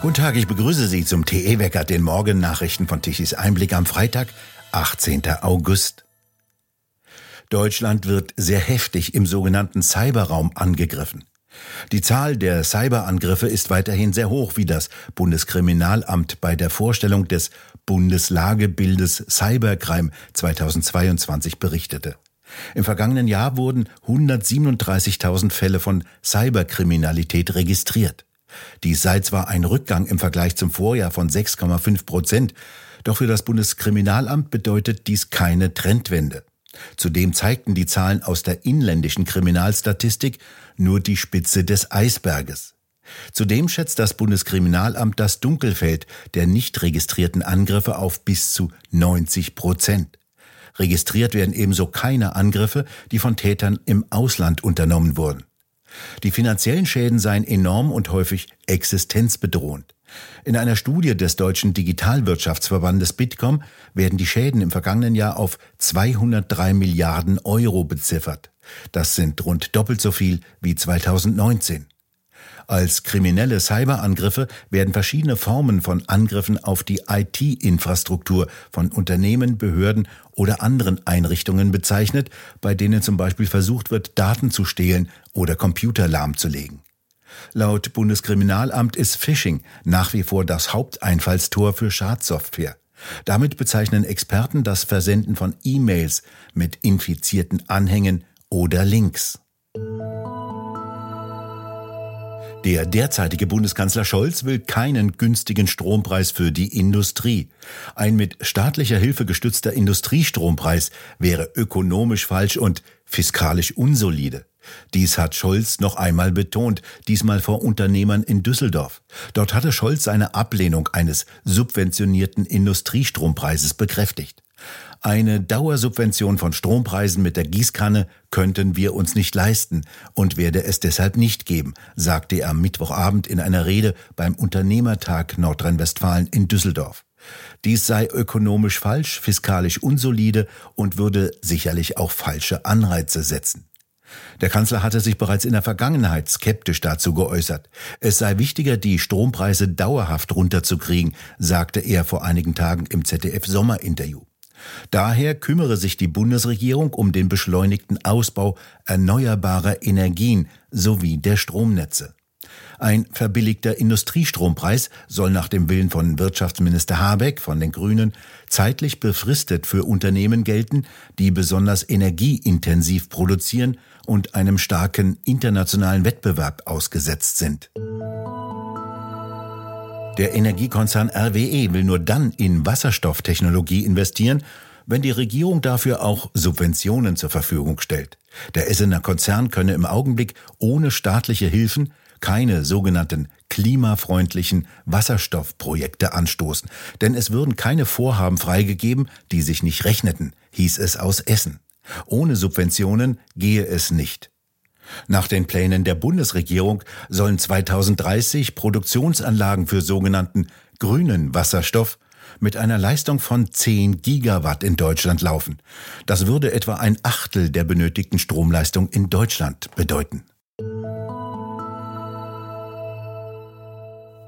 Guten Tag, ich begrüße Sie zum TE-Wecker, den Morgennachrichten von Tichys Einblick am Freitag, 18. August. Deutschland wird sehr heftig im sogenannten Cyberraum angegriffen. Die Zahl der Cyberangriffe ist weiterhin sehr hoch, wie das Bundeskriminalamt bei der Vorstellung des Bundeslagebildes Cybercrime 2022 berichtete. Im vergangenen Jahr wurden 137.000 Fälle von Cyberkriminalität registriert. Dies sei zwar ein Rückgang im Vergleich zum Vorjahr von 6,5 Prozent, doch für das Bundeskriminalamt bedeutet dies keine Trendwende. Zudem zeigten die Zahlen aus der inländischen Kriminalstatistik nur die Spitze des Eisberges. Zudem schätzt das Bundeskriminalamt das Dunkelfeld der nicht registrierten Angriffe auf bis zu 90 Prozent. Registriert werden ebenso keine Angriffe, die von Tätern im Ausland unternommen wurden. Die finanziellen Schäden seien enorm und häufig existenzbedrohend. In einer Studie des deutschen Digitalwirtschaftsverbandes Bitkom werden die Schäden im vergangenen Jahr auf 203 Milliarden Euro beziffert. Das sind rund doppelt so viel wie 2019. Als kriminelle Cyberangriffe werden verschiedene Formen von Angriffen auf die IT-Infrastruktur von Unternehmen, Behörden oder anderen Einrichtungen bezeichnet, bei denen zum Beispiel versucht wird, Daten zu stehlen oder Computer lahmzulegen. Laut Bundeskriminalamt ist Phishing nach wie vor das Haupteinfallstor für Schadsoftware. Damit bezeichnen Experten das Versenden von E-Mails mit infizierten Anhängen oder Links. Der derzeitige Bundeskanzler Scholz will keinen günstigen Strompreis für die Industrie. Ein mit staatlicher Hilfe gestützter Industriestrompreis wäre ökonomisch falsch und fiskalisch unsolide. Dies hat Scholz noch einmal betont, diesmal vor Unternehmern in Düsseldorf. Dort hatte Scholz seine Ablehnung eines subventionierten Industriestrompreises bekräftigt. Eine Dauersubvention von Strompreisen mit der Gießkanne könnten wir uns nicht leisten und werde es deshalb nicht geben, sagte er am Mittwochabend in einer Rede beim Unternehmertag Nordrhein-Westfalen in Düsseldorf. Dies sei ökonomisch falsch, fiskalisch unsolide und würde sicherlich auch falsche Anreize setzen. Der Kanzler hatte sich bereits in der Vergangenheit skeptisch dazu geäußert. Es sei wichtiger, die Strompreise dauerhaft runterzukriegen, sagte er vor einigen Tagen im ZDF Sommerinterview. Daher kümmere sich die Bundesregierung um den beschleunigten Ausbau erneuerbarer Energien sowie der Stromnetze. Ein verbilligter Industriestrompreis soll nach dem Willen von Wirtschaftsminister Habeck von den Grünen zeitlich befristet für Unternehmen gelten, die besonders energieintensiv produzieren und einem starken internationalen Wettbewerb ausgesetzt sind. Der Energiekonzern RWE will nur dann in Wasserstofftechnologie investieren, wenn die Regierung dafür auch Subventionen zur Verfügung stellt. Der Essener Konzern könne im Augenblick ohne staatliche Hilfen keine sogenannten klimafreundlichen Wasserstoffprojekte anstoßen, denn es würden keine Vorhaben freigegeben, die sich nicht rechneten, hieß es aus Essen. Ohne Subventionen gehe es nicht. Nach den Plänen der Bundesregierung sollen 2030 Produktionsanlagen für sogenannten grünen Wasserstoff mit einer Leistung von 10 Gigawatt in Deutschland laufen. Das würde etwa ein Achtel der benötigten Stromleistung in Deutschland bedeuten.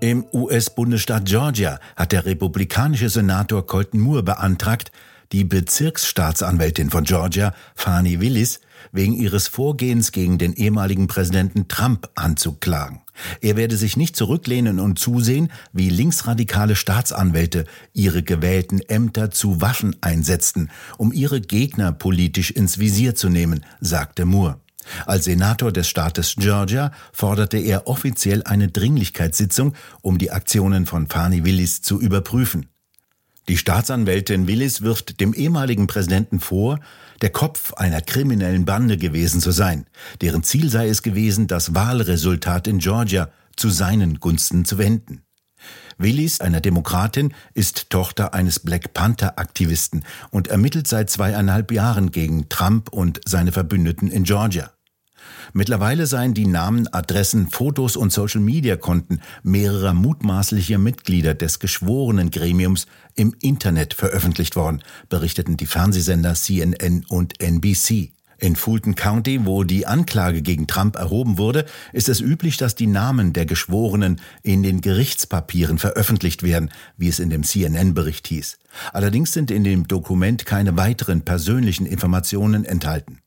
Im US-Bundesstaat Georgia hat der republikanische Senator Colton Moore beantragt, die Bezirksstaatsanwältin von Georgia, Fani Willis, wegen ihres Vorgehens gegen den ehemaligen Präsidenten Trump anzuklagen. Er werde sich nicht zurücklehnen und zusehen, wie linksradikale Staatsanwälte ihre gewählten Ämter zu Waffen einsetzten, um ihre Gegner politisch ins Visier zu nehmen, sagte Moore. Als Senator des Staates Georgia forderte er offiziell eine Dringlichkeitssitzung, um die Aktionen von Fani Willis zu überprüfen. Die Staatsanwältin Willis wirft dem ehemaligen Präsidenten vor, der Kopf einer kriminellen Bande gewesen zu sein, deren Ziel sei es gewesen, das Wahlresultat in Georgia zu seinen Gunsten zu wenden. Willis, einer Demokratin, ist Tochter eines Black Panther-Aktivisten und ermittelt seit zweieinhalb Jahren gegen Trump und seine Verbündeten in Georgia. Mittlerweile seien die Namen, Adressen, Fotos und Social-Media-Konten mehrerer mutmaßlicher Mitglieder des geschworenen Gremiums im Internet veröffentlicht worden, berichteten die Fernsehsender CNN und NBC. In Fulton County, wo die Anklage gegen Trump erhoben wurde, ist es üblich, dass die Namen der Geschworenen in den Gerichtspapieren veröffentlicht werden, wie es in dem CNN-Bericht hieß. Allerdings sind in dem Dokument keine weiteren persönlichen Informationen enthalten.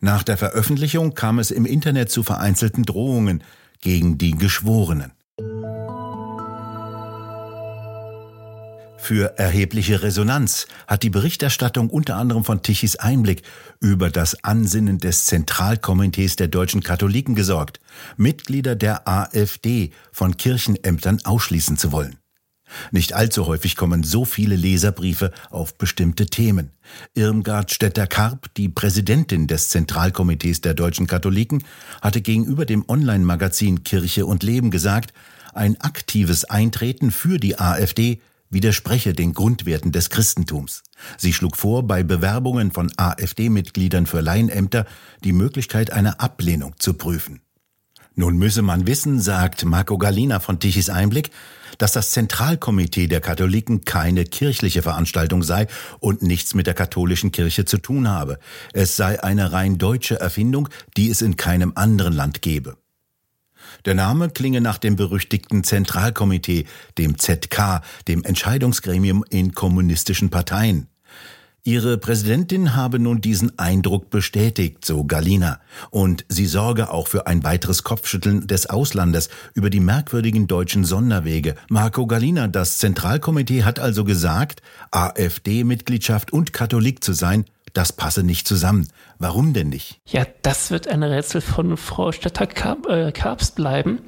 Nach der Veröffentlichung kam es im Internet zu vereinzelten Drohungen gegen die Geschworenen. Für erhebliche Resonanz hat die Berichterstattung unter anderem von Tichys Einblick über das Ansinnen des Zentralkomitees der deutschen Katholiken gesorgt, Mitglieder der AfD von Kirchenämtern ausschließen zu wollen. Nicht allzu häufig kommen so viele Leserbriefe auf bestimmte Themen. Irmgard Stetter-Karp, die Präsidentin des Zentralkomitees der deutschen Katholiken, hatte gegenüber dem Online-Magazin Kirche und Leben gesagt, ein aktives Eintreten für die AfD widerspreche den Grundwerten des Christentums. Sie schlug vor, bei Bewerbungen von AfD-Mitgliedern für Laienämter die Möglichkeit einer Ablehnung zu prüfen. Nun müsse man wissen, sagt Marco Galina von Tichys Einblick, dass das Zentralkomitee der Katholiken keine kirchliche Veranstaltung sei und nichts mit der katholischen Kirche zu tun habe. Es sei eine rein deutsche Erfindung, die es in keinem anderen Land gebe. Der Name klinge nach dem berüchtigten Zentralkomitee, dem ZK, dem Entscheidungsgremium in kommunistischen Parteien. Ihre Präsidentin habe nun diesen Eindruck bestätigt, so Galina, und sie sorge auch für ein weiteres Kopfschütteln des Auslandes über die merkwürdigen deutschen Sonderwege. Marco Galina, das Zentralkomitee hat also gesagt, AfD-Mitgliedschaft und Katholik zu sein, das passe nicht zusammen. Warum denn nicht? Ja, das wird ein Rätsel von Frau Stetter-Karps bleiben,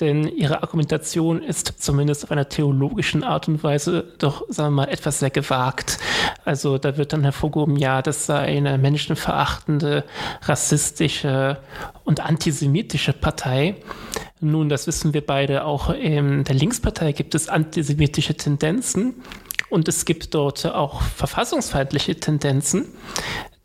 denn ihre Argumentation ist zumindest auf einer theologischen Art und Weise doch, sagen wir mal, etwas sehr gewagt. Also da wird dann hervorgehoben, ja, das sei eine menschenverachtende, rassistische und antisemitische Partei. Nun, das wissen wir beide, auch in der Linkspartei gibt es antisemitische Tendenzen. Und es gibt dort auch verfassungsfeindliche Tendenzen.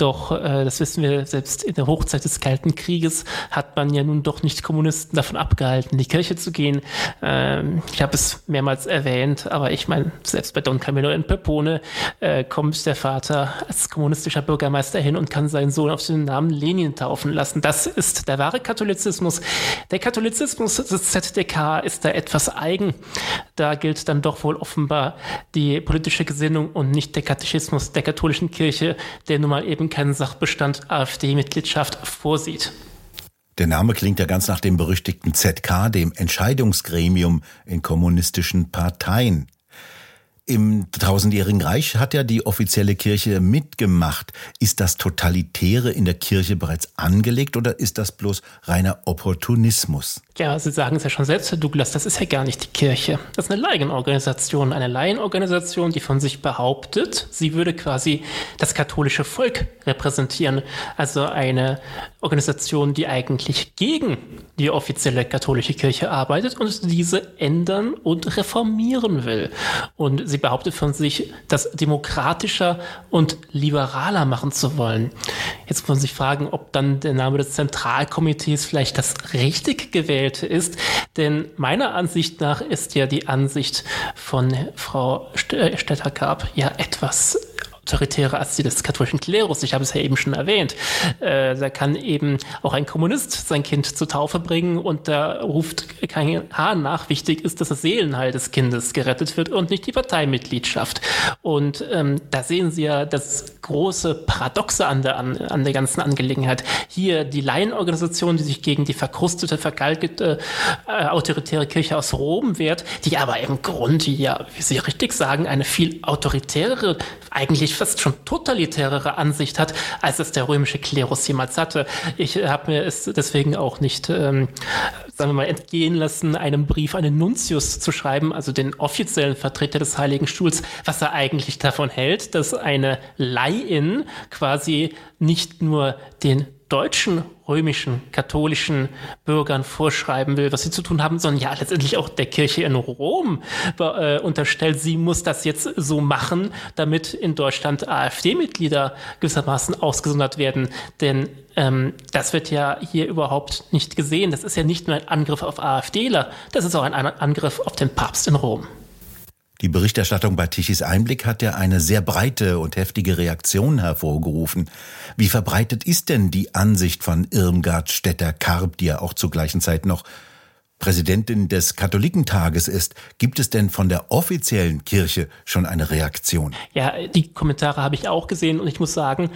Doch, äh, das wissen wir, selbst in der Hochzeit des Kalten Krieges hat man ja nun doch nicht Kommunisten davon abgehalten, in die Kirche zu gehen. Ähm, ich habe es mehrmals erwähnt, aber ich meine, selbst bei Don Camillo in Pepone äh, kommt der Vater als kommunistischer Bürgermeister hin und kann seinen Sohn auf den Namen Lenin taufen lassen. Das ist der wahre Katholizismus. Der Katholizismus des ZDK ist da etwas eigen. Da gilt dann doch wohl offenbar die politische Gesinnung und nicht der Katechismus der katholischen Kirche, der nun mal eben keinen Sachbestand AfD-Mitgliedschaft vorsieht. Der Name klingt ja ganz nach dem berüchtigten ZK, dem Entscheidungsgremium in kommunistischen Parteien. Im Tausendjährigen Reich hat ja die offizielle Kirche mitgemacht. Ist das Totalitäre in der Kirche bereits angelegt oder ist das bloß reiner Opportunismus? Ja, Sie sagen es ja schon selbst, Herr Douglas, das ist ja gar nicht die Kirche. Das ist eine Laienorganisation, eine Laienorganisation, die von sich behauptet, sie würde quasi das katholische Volk repräsentieren. Also eine Organisation, die eigentlich gegen die offizielle katholische Kirche arbeitet und diese ändern und reformieren will. Und sie behauptet von sich, das demokratischer und liberaler machen zu wollen. Jetzt muss man sich fragen, ob dann der Name des Zentralkomitees vielleicht das richtig gewählte ist. Denn meiner Ansicht nach ist ja die Ansicht von Frau Stetter-Karp ja etwas autoritärer als die des katholischen Klerus. Ich habe es ja eben schon erwähnt. Äh, da kann eben auch ein Kommunist sein Kind zur Taufe bringen und da ruft kein Hahn nach. Wichtig ist, dass das Seelenheil des Kindes gerettet wird und nicht die Parteimitgliedschaft. Und ähm, da sehen Sie ja das große Paradoxe an der, an, an der ganzen Angelegenheit. Hier die Laienorganisation, die sich gegen die verkrustete, vergalgete äh, autoritäre Kirche aus Rom wehrt, die aber im Grunde ja, wie Sie richtig sagen, eine viel autoritärere, eigentlich fast schon totalitärere Ansicht hat, als es der römische Klerus jemals hatte. Ich habe mir es deswegen auch nicht, ähm, sagen wir mal, entgehen lassen, einem Brief an den Nuntius zu schreiben, also den offiziellen Vertreter des Heiligen Stuhls, was er eigentlich davon hält, dass eine Laiin quasi nicht nur den deutschen römischen katholischen Bürgern vorschreiben will, was sie zu tun haben, sondern ja letztendlich auch der Kirche in Rom äh, unterstellt, sie muss das jetzt so machen, damit in Deutschland AfD-Mitglieder gewissermaßen ausgesondert werden. Denn ähm, das wird ja hier überhaupt nicht gesehen. Das ist ja nicht nur ein Angriff auf AfDler, das ist auch ein Angriff auf den Papst in Rom. Die Berichterstattung bei Tichys Einblick hat ja eine sehr breite und heftige Reaktion hervorgerufen. Wie verbreitet ist denn die Ansicht von Irmgard Stetter-Karp, die ja auch zur gleichen Zeit noch Präsidentin des Katholikentages ist, gibt es denn von der offiziellen Kirche schon eine Reaktion? Ja, die Kommentare habe ich auch gesehen und ich muss sagen,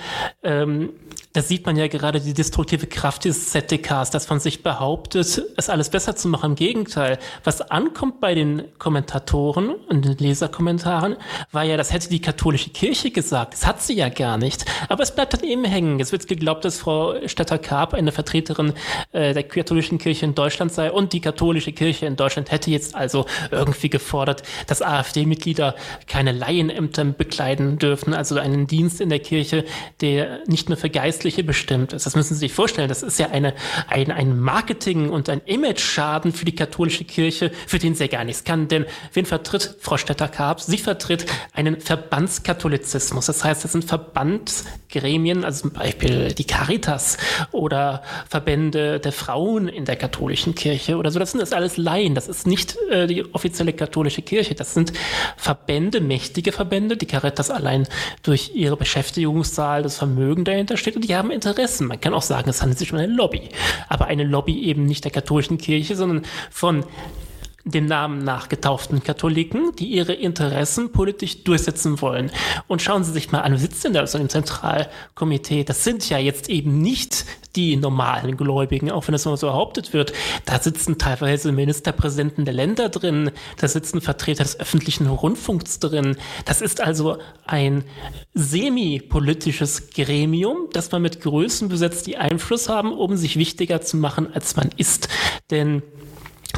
ähm, da sieht man ja gerade die destruktive Kraft dieses ZDKs, dass von sich behauptet, es alles besser zu machen. Im Gegenteil, was ankommt bei den Kommentatoren und den Leserkommentaren, war ja, das hätte die katholische Kirche gesagt. Das hat sie ja gar nicht. Aber es bleibt dann eben hängen. Es wird geglaubt, dass Frau Stetter-Karp eine Vertreterin äh, der katholischen Kirche in Deutschland sei und die katholische Kirche in Deutschland hätte jetzt also irgendwie gefordert, dass AfD-Mitglieder keine Laienämter bekleiden dürfen, also einen Dienst in der Kirche, der nicht nur für Geist Geistliche bestimmt ist. Das müssen Sie sich vorstellen. Das ist ja eine, ein, ein Marketing- und ein Image-Schaden für die katholische Kirche, für den sie gar nichts kann. Denn wen vertritt Frau Stetter-Karp? Sie vertritt einen Verbandskatholizismus. Das heißt, das sind Verbandsgremien, also zum Beispiel die Caritas oder Verbände der Frauen in der katholischen Kirche oder so. Das sind das alles Laien. Das ist nicht äh, die offizielle katholische Kirche. Das sind Verbände, mächtige Verbände. Die Caritas allein durch ihre Beschäftigungszahl, das Vermögen dahinter steht und die haben Interessen. Man kann auch sagen, es handelt sich um eine Lobby. Aber eine Lobby eben nicht der katholischen Kirche, sondern von dem Namen nach getauften Katholiken, die ihre Interessen politisch durchsetzen wollen. Und schauen Sie sich mal an, wer sitzt denn da so im Zentralkomitee? Das sind ja jetzt eben nicht die normalen Gläubigen, auch wenn das immer so behauptet wird. Da sitzen teilweise Ministerpräsidenten der Länder drin, da sitzen Vertreter des öffentlichen Rundfunks drin. Das ist also ein semi-politisches Gremium, das man mit Größen besetzt, die Einfluss haben, um sich wichtiger zu machen, als man ist. Denn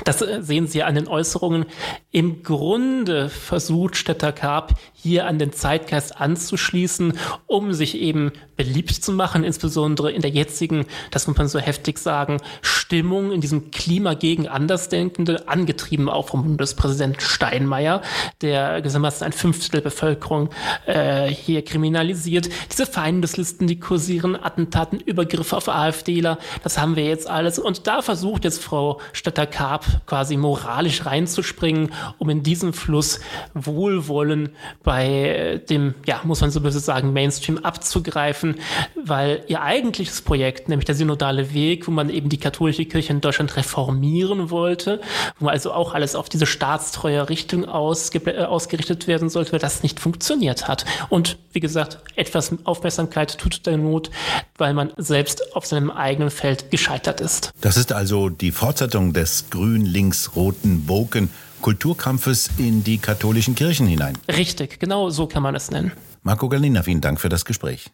das äh, sehen Sie an den Äußerungen. Im Grunde versucht Stetter Karp hier an den Zeitgeist anzuschließen, um sich eben beliebt zu machen, insbesondere in der jetzigen, das muss man so heftig sagen, Stimmung, in diesem Klima gegen Andersdenkende, angetrieben auch vom Bundespräsident Steinmeier, der gewissermaßen ein Fünftel der Bevölkerung äh, hier kriminalisiert. Diese Feindeslisten, die kursieren, Attentaten, Übergriffe auf AfDler, das haben wir jetzt alles. Und da versucht jetzt Frau Stetter-Karp quasi moralisch reinzuspringen, um in diesem Fluss Wohlwollen bei dem, ja, muss man so böse sagen, Mainstream abzugreifen, weil ihr eigentliches Projekt, nämlich der synodale Weg, wo man eben die katholische Kirche in Deutschland reformieren wollte, wo also auch alles auf diese staatstreue Richtung äh, ausgerichtet werden sollte, weil das nicht funktioniert hat. Und wie gesagt, etwas Aufmerksamkeit tut der Not, weil man selbst auf seinem eigenen Feld gescheitert ist. Das ist also die Fortsetzung des grün-links-roten Boken Kulturkampfes in die katholischen Kirchen hinein. Richtig, genau so kann man es nennen. Marco Galina, vielen Dank für das Gespräch.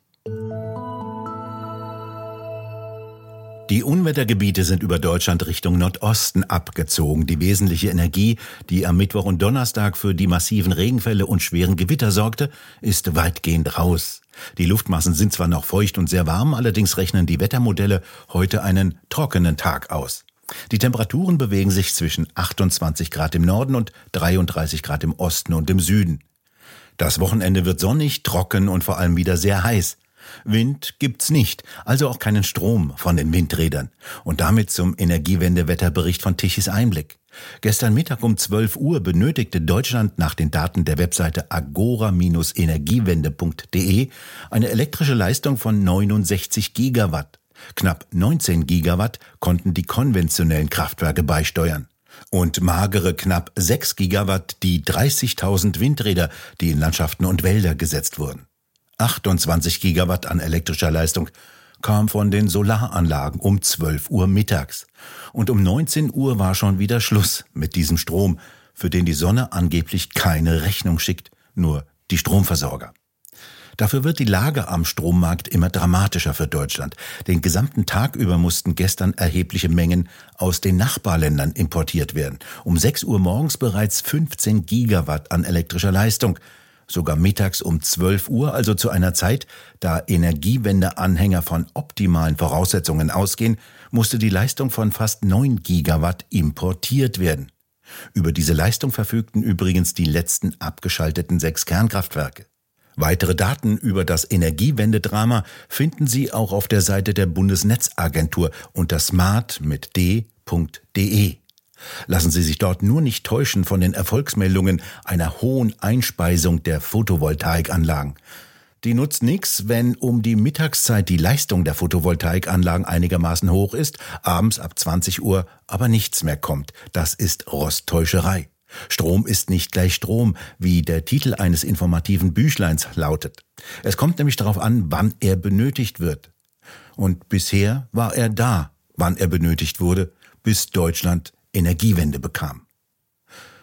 Die Unwettergebiete sind über Deutschland Richtung Nordosten abgezogen. Die wesentliche Energie, die am Mittwoch und Donnerstag für die massiven Regenfälle und schweren Gewitter sorgte, ist weitgehend raus. Die Luftmassen sind zwar noch feucht und sehr warm, allerdings rechnen die Wettermodelle heute einen trockenen Tag aus. Die Temperaturen bewegen sich zwischen 28 Grad im Norden und 33 Grad im Osten und im Süden. Das Wochenende wird sonnig, trocken und vor allem wieder sehr heiß. Wind gibt's nicht, also auch keinen Strom von den Windrädern. Und damit zum Energiewendewetterbericht von Tichys Einblick. Gestern Mittag um 12 Uhr benötigte Deutschland nach den Daten der Webseite agora-energiewende.de eine elektrische Leistung von 69 Gigawatt. Knapp 19 Gigawatt konnten die konventionellen Kraftwerke beisteuern. Und magere knapp 6 Gigawatt die 30.000 Windräder, die in Landschaften und Wälder gesetzt wurden. 28 Gigawatt an elektrischer Leistung kam von den Solaranlagen um 12 Uhr mittags. Und um 19 Uhr war schon wieder Schluss mit diesem Strom, für den die Sonne angeblich keine Rechnung schickt, nur die Stromversorger. Dafür wird die Lage am Strommarkt immer dramatischer für Deutschland. Den gesamten Tag über mussten gestern erhebliche Mengen aus den Nachbarländern importiert werden. Um 6 Uhr morgens bereits 15 Gigawatt an elektrischer Leistung. Sogar mittags um 12 Uhr, also zu einer Zeit, da Energiewendeanhänger von optimalen Voraussetzungen ausgehen, musste die Leistung von fast 9 Gigawatt importiert werden. Über diese Leistung verfügten übrigens die letzten abgeschalteten sechs Kernkraftwerke. Weitere Daten über das Energiewendedrama finden Sie auch auf der Seite der Bundesnetzagentur unter smart mit d.de. Lassen Sie sich dort nur nicht täuschen von den Erfolgsmeldungen einer hohen Einspeisung der Photovoltaikanlagen. Die nutzt nichts, wenn um die Mittagszeit die Leistung der Photovoltaikanlagen einigermaßen hoch ist, abends ab 20 Uhr aber nichts mehr kommt. Das ist Rosttäuscherei. Strom ist nicht gleich Strom, wie der Titel eines informativen Büchleins lautet. Es kommt nämlich darauf an, wann er benötigt wird. Und bisher war er da, wann er benötigt wurde, bis Deutschland Energiewende bekam.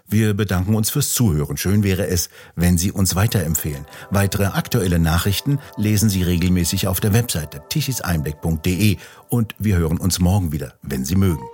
Wir bedanken uns fürs Zuhören. Schön wäre es, wenn Sie uns weiterempfehlen. Weitere aktuelle Nachrichten lesen Sie regelmäßig auf der Webseite tichiseinblick.de und wir hören uns morgen wieder, wenn Sie mögen.